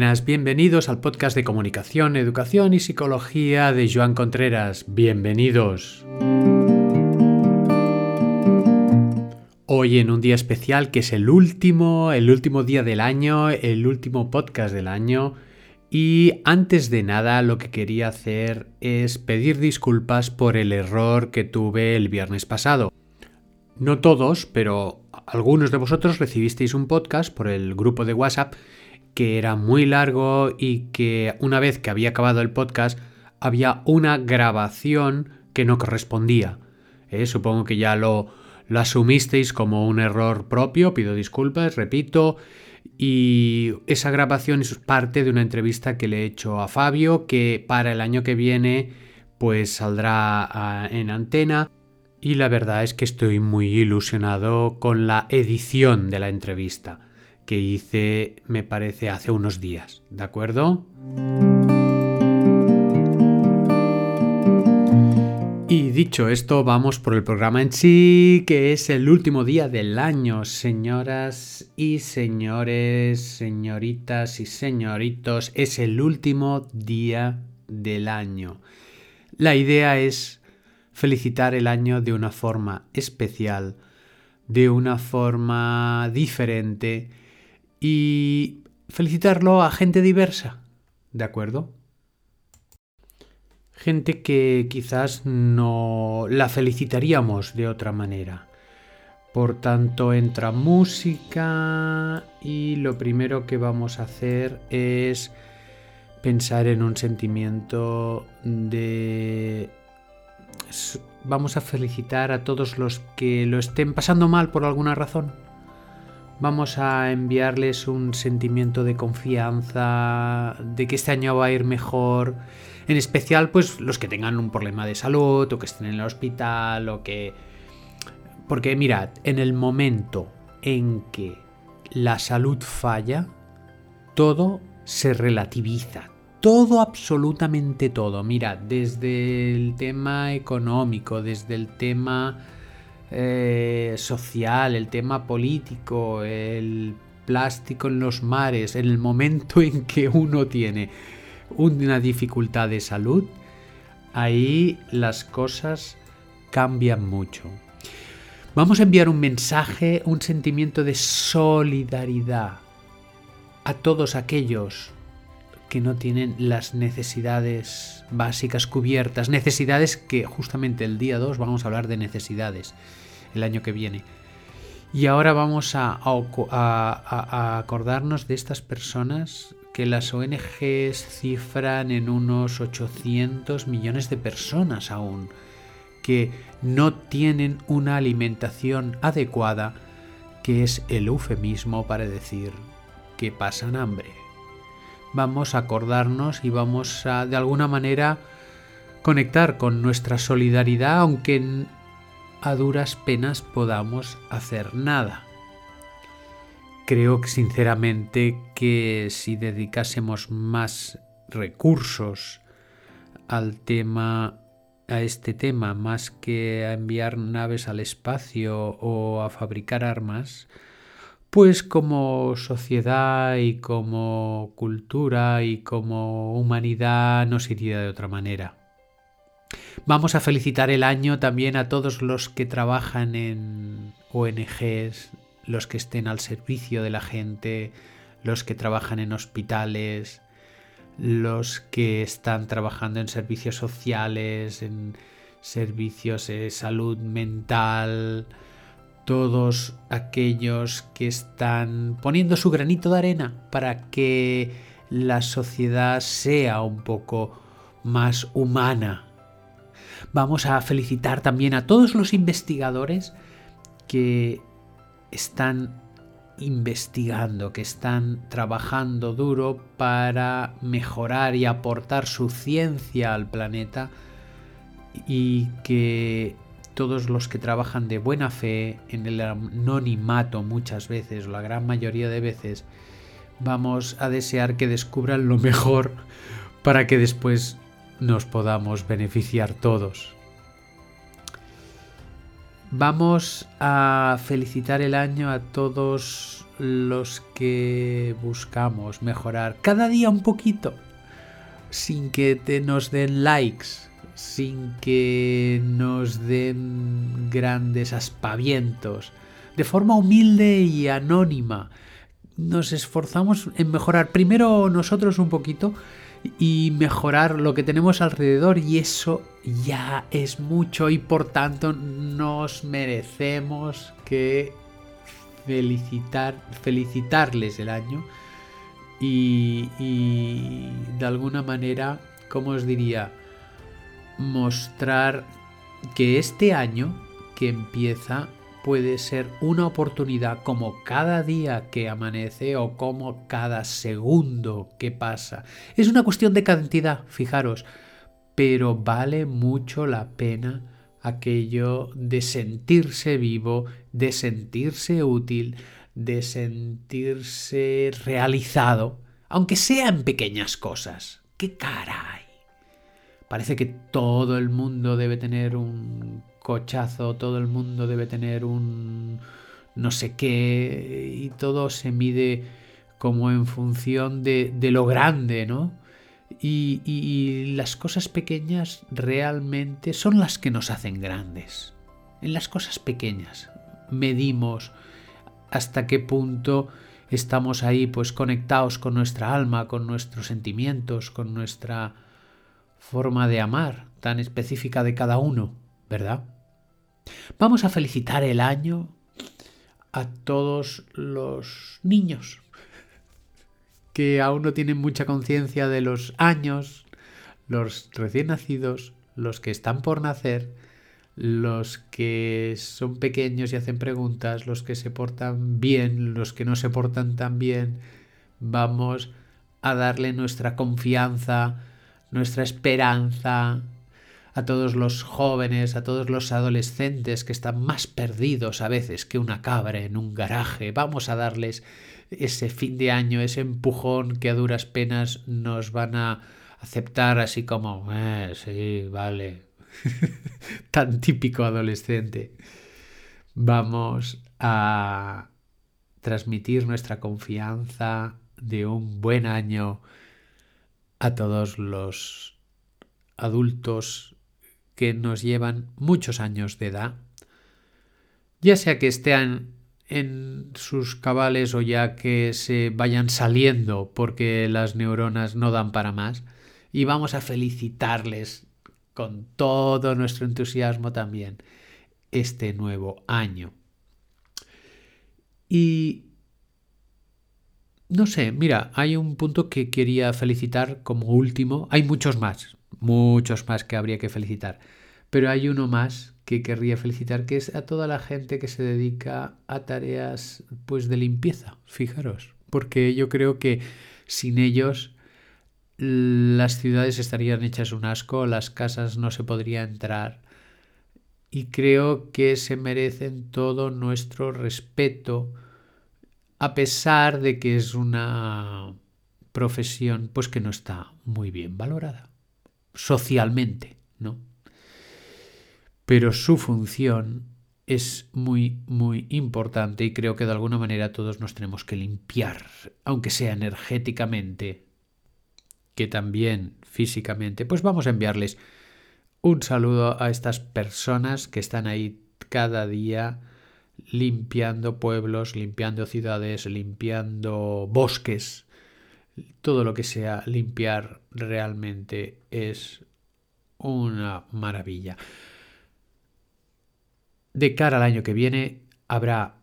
buenas, bienvenidos al podcast de comunicación, educación y psicología de Joan Contreras. Bienvenidos. Hoy en un día especial que es el último, el último día del año, el último podcast del año. Y antes de nada lo que quería hacer es pedir disculpas por el error que tuve el viernes pasado. No todos, pero algunos de vosotros recibisteis un podcast por el grupo de WhatsApp que era muy largo y que una vez que había acabado el podcast había una grabación que no correspondía. Eh, supongo que ya lo, lo asumisteis como un error propio, pido disculpas, repito. Y esa grabación es parte de una entrevista que le he hecho a Fabio, que para el año que viene pues saldrá ah, en antena. Y la verdad es que estoy muy ilusionado con la edición de la entrevista que hice, me parece, hace unos días. ¿De acuerdo? Y dicho esto, vamos por el programa en sí, que es el último día del año, señoras y señores, señoritas y señoritos, es el último día del año. La idea es felicitar el año de una forma especial, de una forma diferente, y felicitarlo a gente diversa, ¿de acuerdo? Gente que quizás no la felicitaríamos de otra manera. Por tanto, entra música y lo primero que vamos a hacer es pensar en un sentimiento de... Vamos a felicitar a todos los que lo estén pasando mal por alguna razón vamos a enviarles un sentimiento de confianza, de que este año va a ir mejor, en especial pues los que tengan un problema de salud o que estén en el hospital o que... Porque mirad, en el momento en que la salud falla, todo se relativiza, todo, absolutamente todo. Mirad, desde el tema económico, desde el tema eh, social, el tema político, el plástico en los mares, en el momento en que uno tiene una dificultad de salud, ahí las cosas cambian mucho. Vamos a enviar un mensaje, un sentimiento de solidaridad a todos aquellos que no tienen las necesidades básicas cubiertas, necesidades que justamente el día 2 vamos a hablar de necesidades el año que viene. Y ahora vamos a, acordarnos de estas personas que las ONGs cifran en unos 800 millones de personas aún, que no tienen una alimentación adecuada, que es el eufemismo para decir que pasan hambre. Vamos a acordarnos y vamos a de alguna manera conectar con nuestra solidaridad, aunque a duras penas podamos hacer nada. Creo sinceramente que si dedicásemos más recursos al tema a este tema más que a enviar naves al espacio o a fabricar armas, pues como sociedad y como cultura y como humanidad nos iría de otra manera. Vamos a felicitar el año también a todos los que trabajan en ONGs, los que estén al servicio de la gente, los que trabajan en hospitales, los que están trabajando en servicios sociales, en servicios de salud mental, todos aquellos que están poniendo su granito de arena para que la sociedad sea un poco más humana. Vamos a felicitar también a todos los investigadores que están investigando, que están trabajando duro para mejorar y aportar su ciencia al planeta y que todos los que trabajan de buena fe en el anonimato muchas veces, o la gran mayoría de veces, vamos a desear que descubran lo mejor para que después nos podamos beneficiar todos. Vamos a felicitar el año a todos los que buscamos mejorar cada día un poquito, sin que te nos den likes, sin que nos den grandes aspavientos, de forma humilde y anónima. Nos esforzamos en mejorar primero nosotros un poquito y mejorar lo que tenemos alrededor y eso ya es mucho y por tanto nos merecemos que felicitar, felicitarles el año y, y de alguna manera, como os diría, mostrar que este año que empieza puede ser una oportunidad como cada día que amanece o como cada segundo que pasa. Es una cuestión de cantidad, fijaros, pero vale mucho la pena aquello de sentirse vivo, de sentirse útil, de sentirse realizado, aunque sean pequeñas cosas. ¡Qué caray! Parece que todo el mundo debe tener un cochazo, todo el mundo debe tener un no sé qué y todo se mide como en función de, de lo grande, ¿no? Y, y, las cosas pequeñas realmente son las que nos hacen grandes. En las cosas pequeñas medimos hasta qué punto estamos ahí pues conectados con nuestra alma, con nuestros sentimientos, con nuestra forma de amar tan específica de cada uno, ¿verdad? Vamos a felicitar el año a todos los niños que aún no tienen mucha conciencia de los años, los recién nacidos, los que están por nacer, los que son pequeños y hacen preguntas, los que se portan bien, los que no se portan tan bien. Vamos a darle nuestra confianza, nuestra esperanza, a todos los jóvenes, a todos los adolescentes que están más perdidos a veces que una cabra en un garaje. Vamos a darles ese fin de año, ese empujón que a duras penas nos van a aceptar así como, eh, sí, vale, tan típico adolescente. Vamos a transmitir nuestra confianza de un buen año a todos los adultos que nos llevan muchos años de edad, ya sea que estén en sus cabales o ya que se vayan saliendo porque las neuronas no dan para más, y vamos a felicitarles con todo nuestro entusiasmo también este nuevo año. Y no sé, mira, hay un punto que quería felicitar como último. Hay muchos más, muchos más que habría que felicitar. Pero hay uno más que querría felicitar, que es a toda la gente que se dedica a tareas pues de limpieza, fijaros, porque yo creo que sin ellos las ciudades estarían hechas un asco, las casas no se podría entrar y creo que se merecen todo nuestro respeto a pesar de que es una profesión pues que no está muy bien valorada socialmente, ¿no? Pero su función es muy, muy importante y creo que de alguna manera todos nos tenemos que limpiar, aunque sea energéticamente, que también físicamente. Pues vamos a enviarles un saludo a estas personas que están ahí cada día limpiando pueblos, limpiando ciudades, limpiando bosques, todo lo que sea limpiar realmente es una maravilla. De cara al año que viene habrá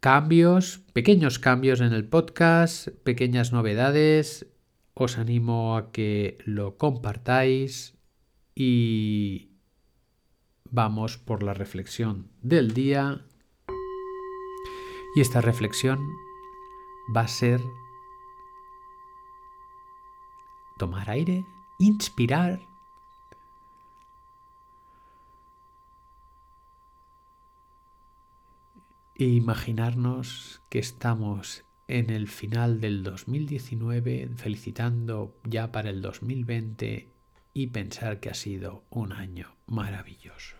cambios, pequeños cambios en el podcast, pequeñas novedades. Os animo a que lo compartáis y vamos por la reflexión del día. Y esta reflexión va a ser tomar aire, inspirar. E imaginarnos que estamos en el final del 2019, felicitando ya para el 2020 y pensar que ha sido un año maravilloso.